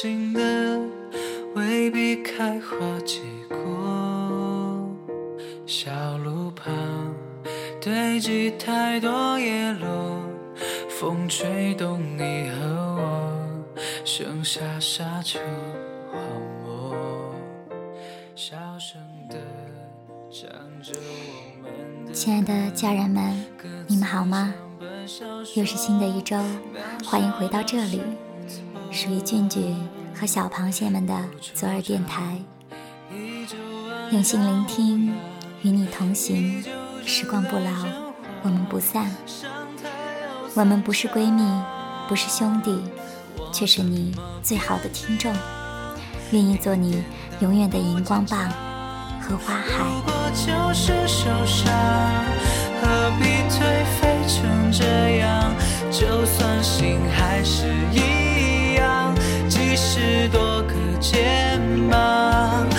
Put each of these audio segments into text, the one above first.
有时候相信的未必开花结果。小路旁堆积太多叶落，风吹动你和我，剩下沙丘荒漠。小声的唱着我们的亲爱的家人们，你们好吗？又是新的一周，欢迎回到这里，属于俊俊和小螃蟹们的左耳电台。用心聆听，与你同行，时光不老，我们不散。我们不是闺蜜，不是兄弟，却是你最好的听众。愿意做你永远的荧光棒和花海。不过就是受伤，何必颓废成这样？就算心还是一样，即使多个肩膀，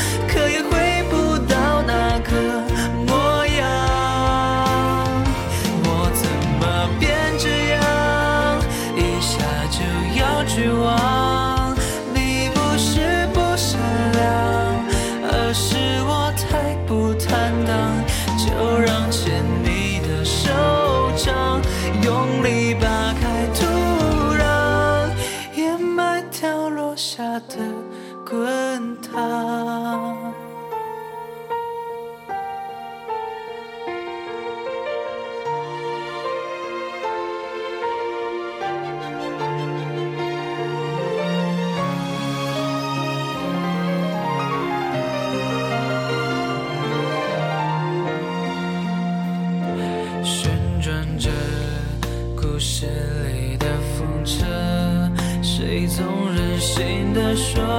你总任性的说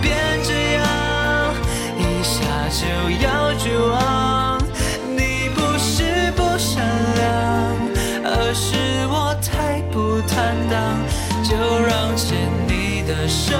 变这样？一下就要绝望。你不是不善良，而是我太不坦荡。就让牵你的手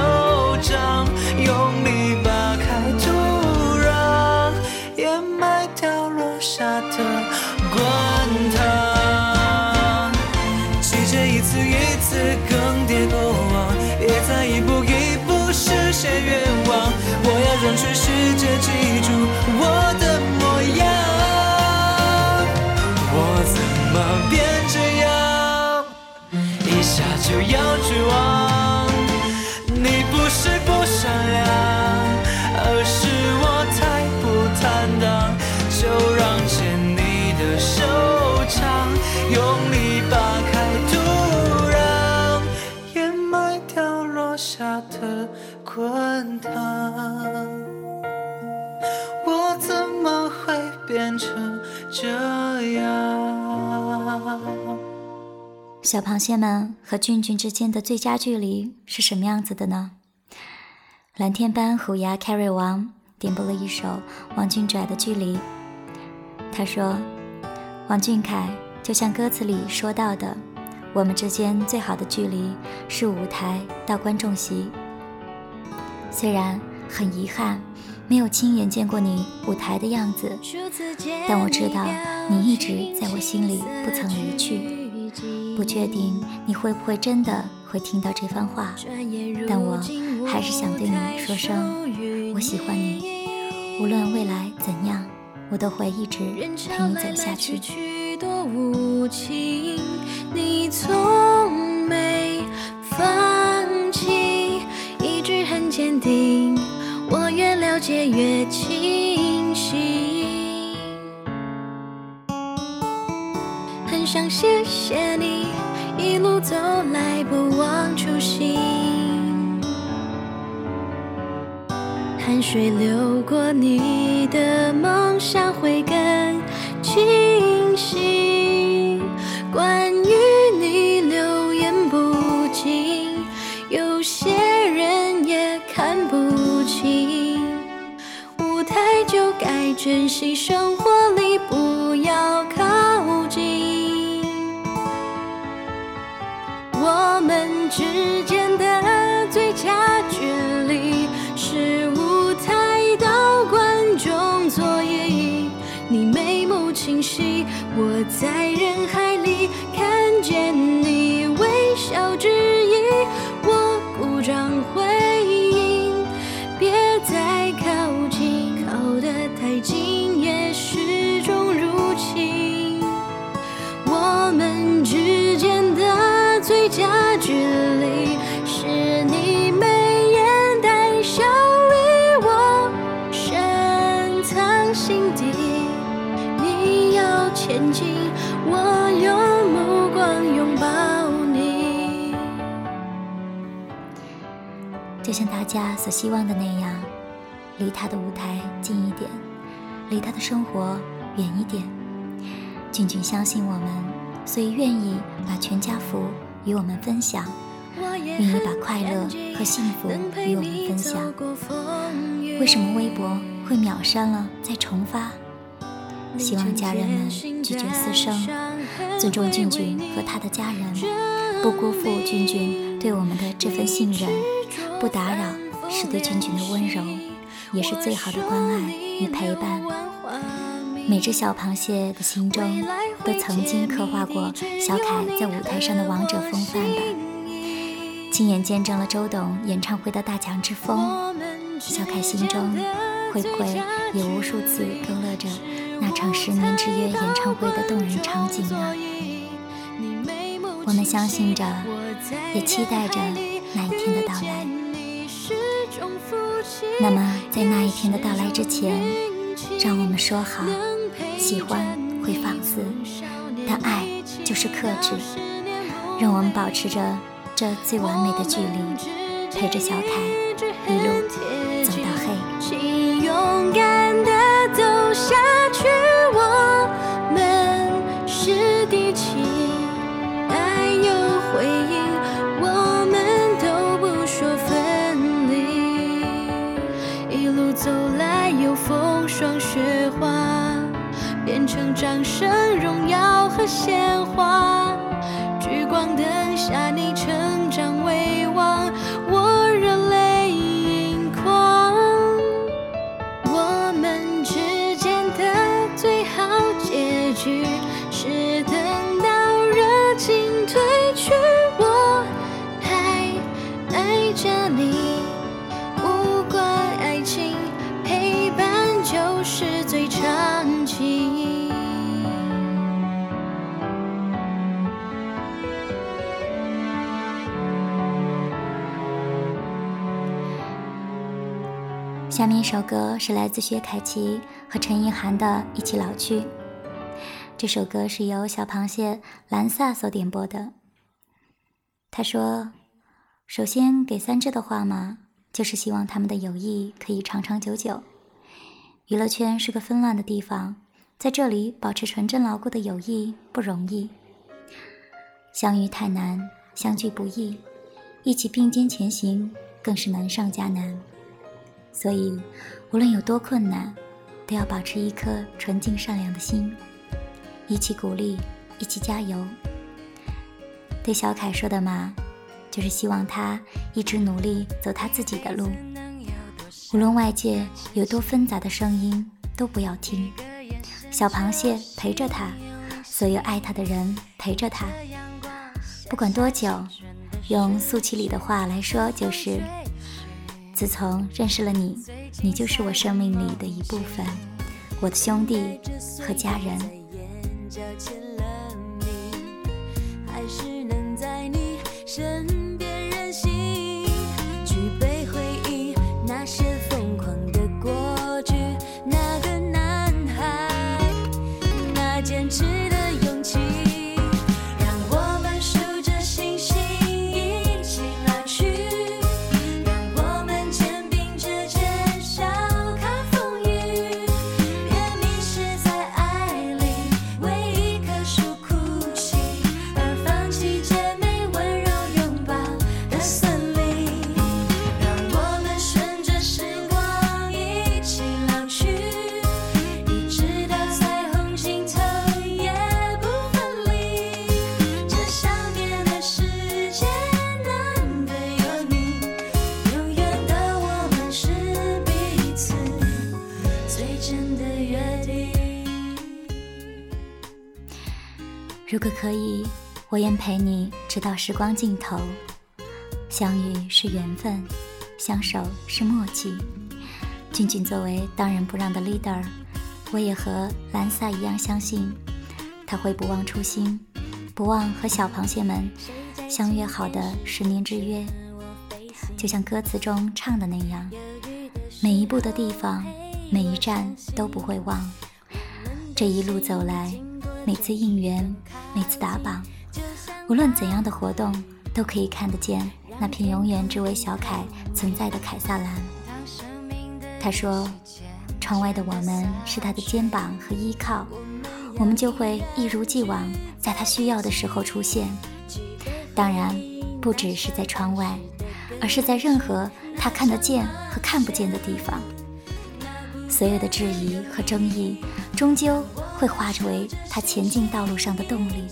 不要指望。小螃蟹们和俊俊之间的最佳距离是什么样子的呢？蓝天班虎牙 Carry 王点播了一首王俊拽的《距离》，他说：“王俊凯，就像歌词里说到的，我们之间最好的距离是舞台到观众席。虽然很遗憾，没有亲眼见过你舞台的样子，但我知道你一直在我心里不曾离去。不确定你会不会真的会听到这番话，但我还是想对你说声我喜欢你。无论未来怎样，我都会一直陪你走下去。多无情，你从没放弃，一直很坚定，我越了解越清晰。想谢谢你，一路走来不忘初心。汗水流过你的梦想会更清晰。关于你流言不尽，有些人也看不清。舞台就该珍惜，生活家所希望的那样，离他的舞台近一点，离他的生活远一点。俊俊相信我们，所以愿意把全家福与我们分享，愿意把快乐和幸福与我们分享。为什么微博会秒删了再重发？希望家人们拒绝私生，尊重俊俊和他的家人，不辜负俊俊对我们的这份信任，不打扰是对俊俊的温柔，也是最好的关爱与陪伴。每只小螃蟹的心中都曾经刻画过小凯在舞台上的王者风范吧，亲眼见证了周董演唱会的大奖之风，小凯心中会不会也无数次勾勒着那场十年之约演唱会的动人场景呢？我们相信着，也期待着那一天的到来。那么，在那一天的到来之前，让我们说好，喜欢会放肆，但爱就是克制。让我们保持着这最完美的距离，陪着小凯掌声、荣耀和鲜花。下面一首歌是来自薛凯琪和陈意涵的《一起老去》。这首歌是由小螃蟹兰萨所点播的。他说：“首先给三只的话嘛，就是希望他们的友谊可以长长久久。娱乐圈是个纷乱的地方，在这里保持纯真牢固的友谊不容易。相遇太难，相聚不易，一起并肩前行更是难上加难。”所以，无论有多困难，都要保持一颗纯净善良的心，一起鼓励，一起加油。对小凯说的嘛，就是希望他一直努力走他自己的路，无论外界有多纷杂的声音，都不要听。小螃蟹陪着他，所有爱他的人陪着他，不管多久，用苏七里的话来说，就是。自从认识了你，你就是我生命里的一部分，我的兄弟和家人。还是能在你身我愿陪你直到时光尽头。相遇是缘分，相守是默契。俊俊作为当仁不让的 leader，我也和兰萨一样相信，他会不忘初心，不忘和小螃蟹们相约好的十年之约。就像歌词中唱的那样，每一步的地方，每一站都不会忘。这一路走来，每次应援，每次打榜，无论怎样的活动，都可以看得见那片永远只为小凯存在的凯撒兰。他说：“窗外的我们是他的肩膀和依靠，我们就会一如既往在他需要的时候出现。当然，不只是在窗外。”而是在任何他看得见和看不见的地方，所有的质疑和争议，终究会化为他前进道路上的动力。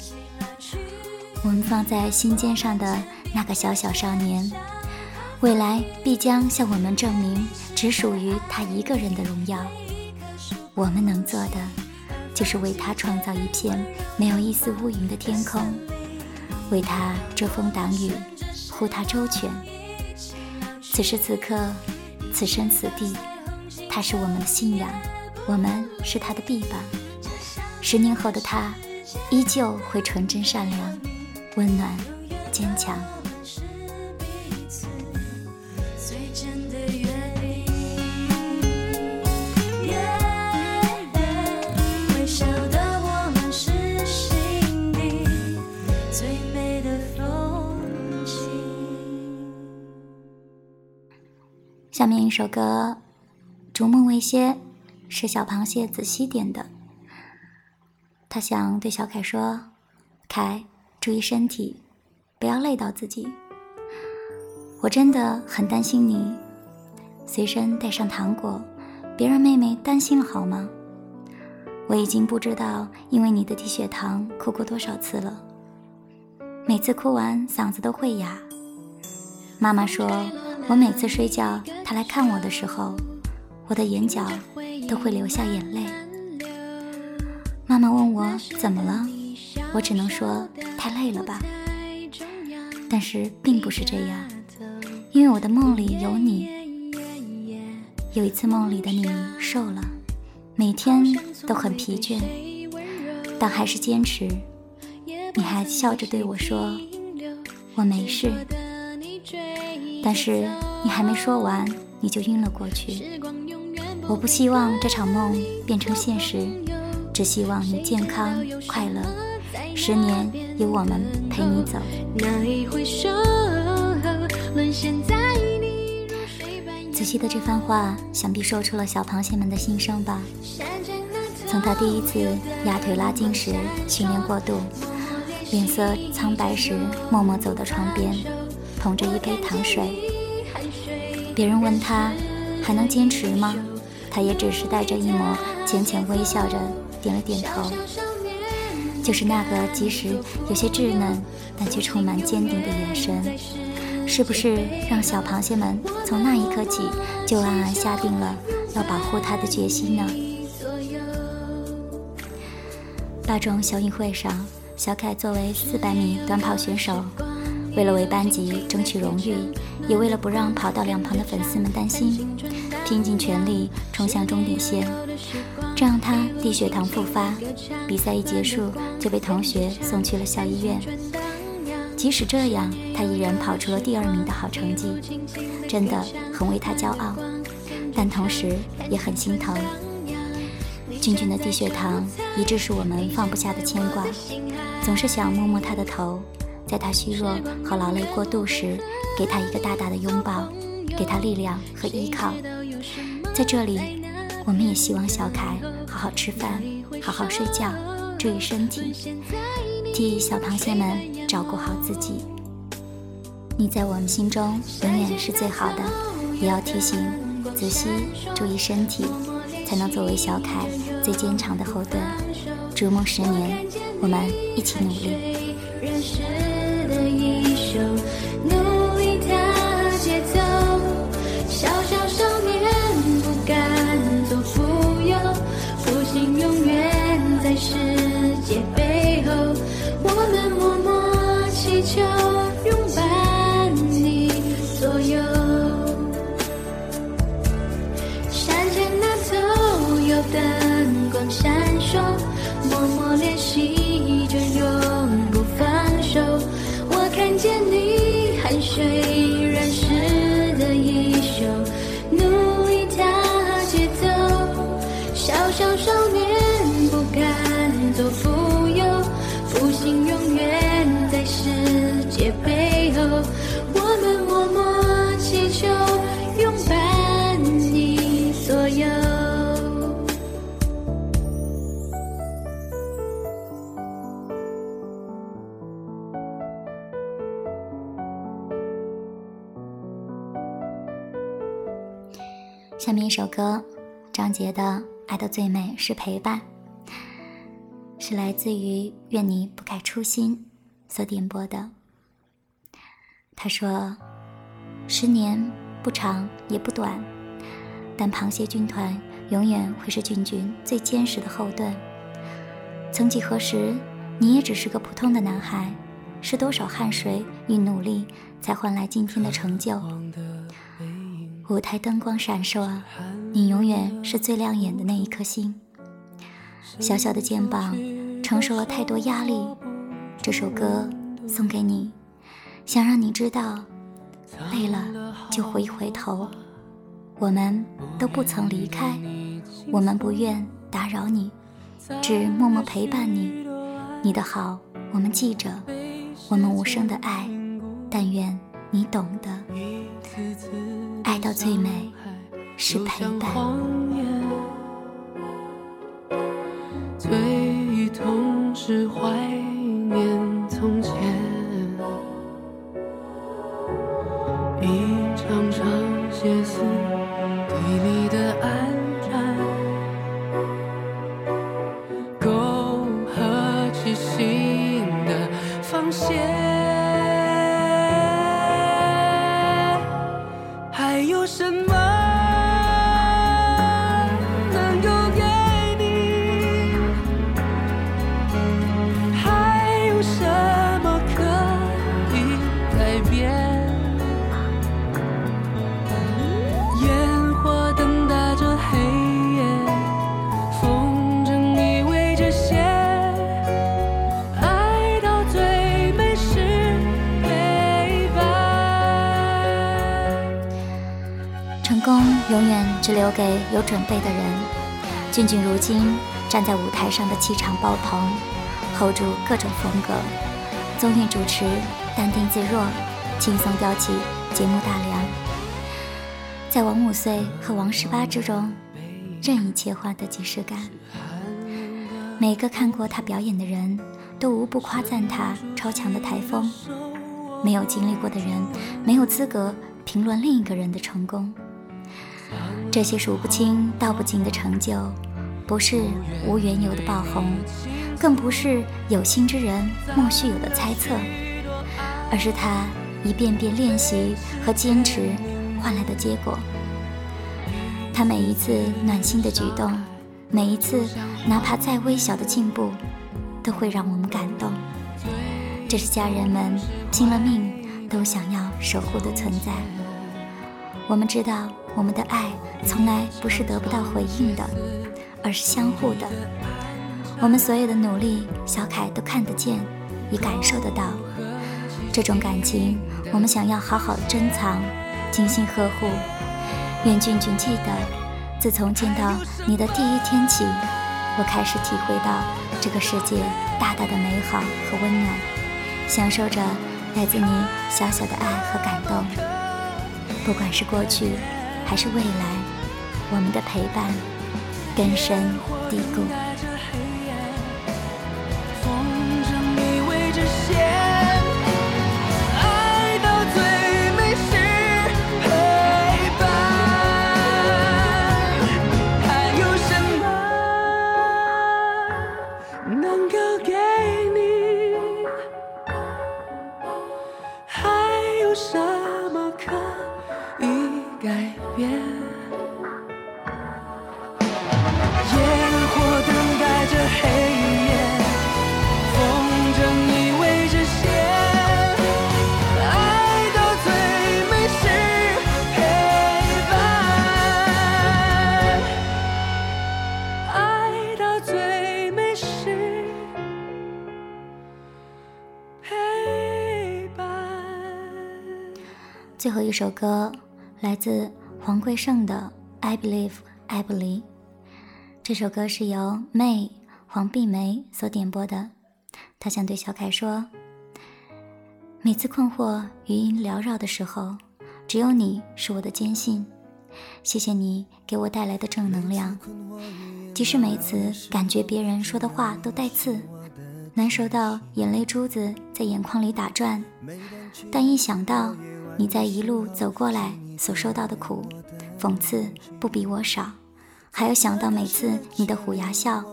我们放在心尖上的那个小小少年，未来必将向我们证明，只属于他一个人的荣耀。我们能做的，就是为他创造一片没有一丝乌云的天空，为他遮风挡雨，护他周全。此时此刻，此生此地，他是我们的信仰，我们是他的臂膀。十年后的他，依旧会纯真善良、温暖、坚强。下面一首歌《逐梦未歇》是小螃蟹子熙点的。他想对小凯说：“凯，注意身体，不要累到自己。我真的很担心你，随身带上糖果，别让妹妹担心了好吗？我已经不知道因为你的低血糖哭过多少次了，每次哭完嗓子都会哑。妈妈说。”我每次睡觉，她来看我的时候，我的眼角都会流下眼泪。妈妈问我怎么了，我只能说太累了吧。但是并不是这样，因为我的梦里有你。有一次梦里的你瘦了，每天都很疲倦，但还是坚持。你还笑着对我说：“我没事。”但是你还没说完，你就晕了过去。我不希望这场梦变成现实，只希望你健康快乐，十年有我们陪你走。仔细的这番话，想必说出了小螃蟹们的心声吧。从他第一次压腿拉筋时训练过度，脸色苍白时默默走到床边。捧着一杯糖水，别人问他还能坚持吗？他也只是带着一抹浅浅微笑着点了点头。就是那个即使有些稚嫩，但却充满坚定的眼神，是不是让小螃蟹们从那一刻起就暗暗下定了要保护他的决心呢？大众小运会上，小凯作为四百米短跑选手。为了为班级争取荣誉，也为了不让跑道两旁的粉丝们担心，拼尽全力冲向终点线，这让他低血糖复发，比赛一结束就被同学送去了校医院。即使这样，他依然跑出了第二名的好成绩，真的很为他骄傲，但同时也很心疼。俊俊的低血糖一直是我们放不下的牵挂，总是想摸摸他的头。在他虚弱和劳累过度时，给他一个大大的拥抱，给他力量和依靠。在这里，我们也希望小凯好好吃饭，好好睡觉，注意身体，替小螃蟹们照顾好自己。你在我们心中永远是最好的，也要提醒子熙注意身体，才能作为小凯最坚强的后盾。逐梦十年，我们一起努力。一首，努力的节奏。下面一首歌，张杰的《爱的最美是陪伴》，是来自于“愿你不改初心”所点播的。他说：“十年不长也不短，但螃蟹军团永远会是俊俊最坚实的后盾。曾几何时，你也只是个普通的男孩，是多少汗水与努力才换来今天的成就。”舞台灯光闪烁，你永远是最亮眼的那一颗星。小小的肩膀承受了太多压力，这首歌送给你，想让你知道，累了就回一回头。我们都不曾离开，我们不愿打扰你，只默默陪伴你。你的好我们记着，我们无声的爱，但愿你懂得。爱到最美是陪伴，最痛是怀有准备的人。俊俊如今站在舞台上的气场爆棚，hold 住各种风格。综艺主持，淡定自若，轻松叼起节目大梁，在王五岁和王十八之中任意切换的即视感。每个看过他表演的人都无不夸赞他超强的台风。没有经历过的人没有资格评论另一个人的成功。这些数不清道不尽的成就，不是无缘由的爆红，更不是有心之人莫须有的猜测，而是他一遍遍练习和坚持换来的结果。他每一次暖心的举动，每一次哪怕再微小的进步，都会让我们感动。这是家人们拼了命都想要守护的存在。我们知道。我们的爱从来不是得不到回应的，而是相互的。我们所有的努力，小凯都看得见，也感受得到。这种感情，我们想要好好珍藏，精心呵护。愿俊俊记得，自从见到你的第一天起，我开始体会到这个世界大大的美好和温暖，享受着来自你小小的爱和感动。不管是过去。还是未来，我们的陪伴根深蒂固。最后一首歌来自黄贵胜的《I Believe I Believe》。这首歌是由 May、黄碧梅所点播的。她想对小凯说：每次困惑、余音缭绕的时候，只有你是我的坚信。谢谢你给我带来的正能量，即使每次感觉别人说的话都带刺，难受到眼泪珠子在眼眶里打转，但一想到你在一路走过来所受到的苦，讽刺不比我少，还有想到每次你的虎牙笑，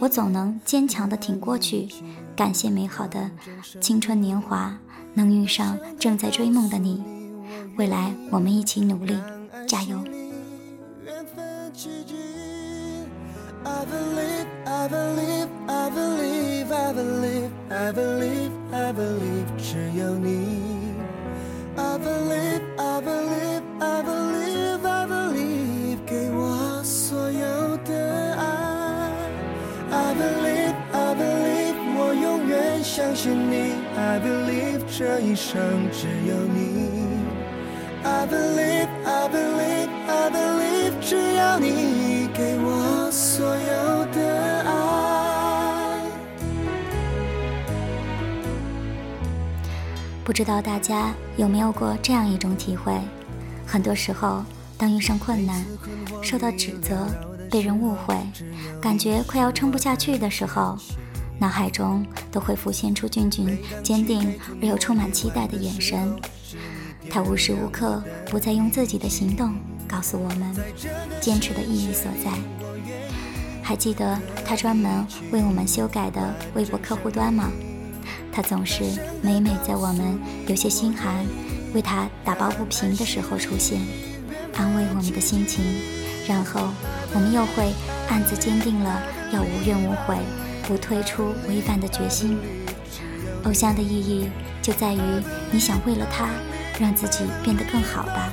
我总能坚强的挺过去。感谢美好的青春年华，能遇上正在追梦的你，未来我们一起努力。加油！缘分奇信你。I believe，这一生只有你。I believe, I believe, I believe，只要你给我所有的爱。不知道大家有没有过这样一种体会？很多时候，当遇上困难、受到指责、被人误会，感觉快要撑不下去的时候，脑海中都会浮现出俊俊坚定而又充满期待的眼神。他无时无刻不在用自己的行动告诉我们坚持的意义所在。还记得他专门为我们修改的微博客户端吗？他总是每每在我们有些心寒、为他打抱不平的时候出现，安慰我们的心情，然后我们又会暗自坚定了要无怨无悔、不退出违反的决心。偶像的意义就在于你想为了他。让自己变得更好吧。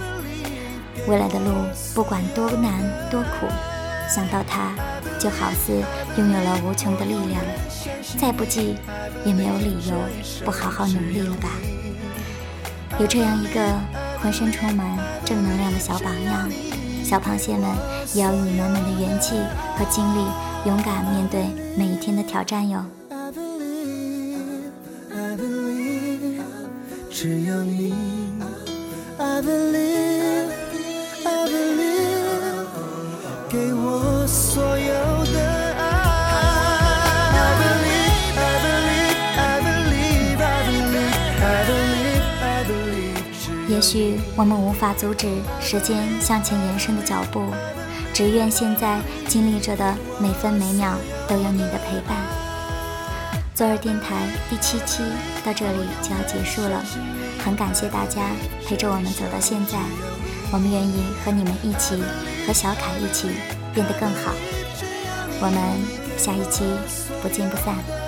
未来的路不管多难多苦，想到他，就好似拥有了无穷的力量。再不济，也没有理由不好好努力了吧。有这样一个浑身充满正能量的小榜样，小螃蟹们也要以满满的元气和精力，勇敢面对每一天的挑战哟。也许我们无法阻止时间向前延伸的脚步，只愿现在经历着的每分每秒都有你的陪伴。左耳电台第七期到这里就要结束了。很感谢大家陪着我们走到现在，我们愿意和你们一起，和小凯一起变得更好。我们下一期不见不散。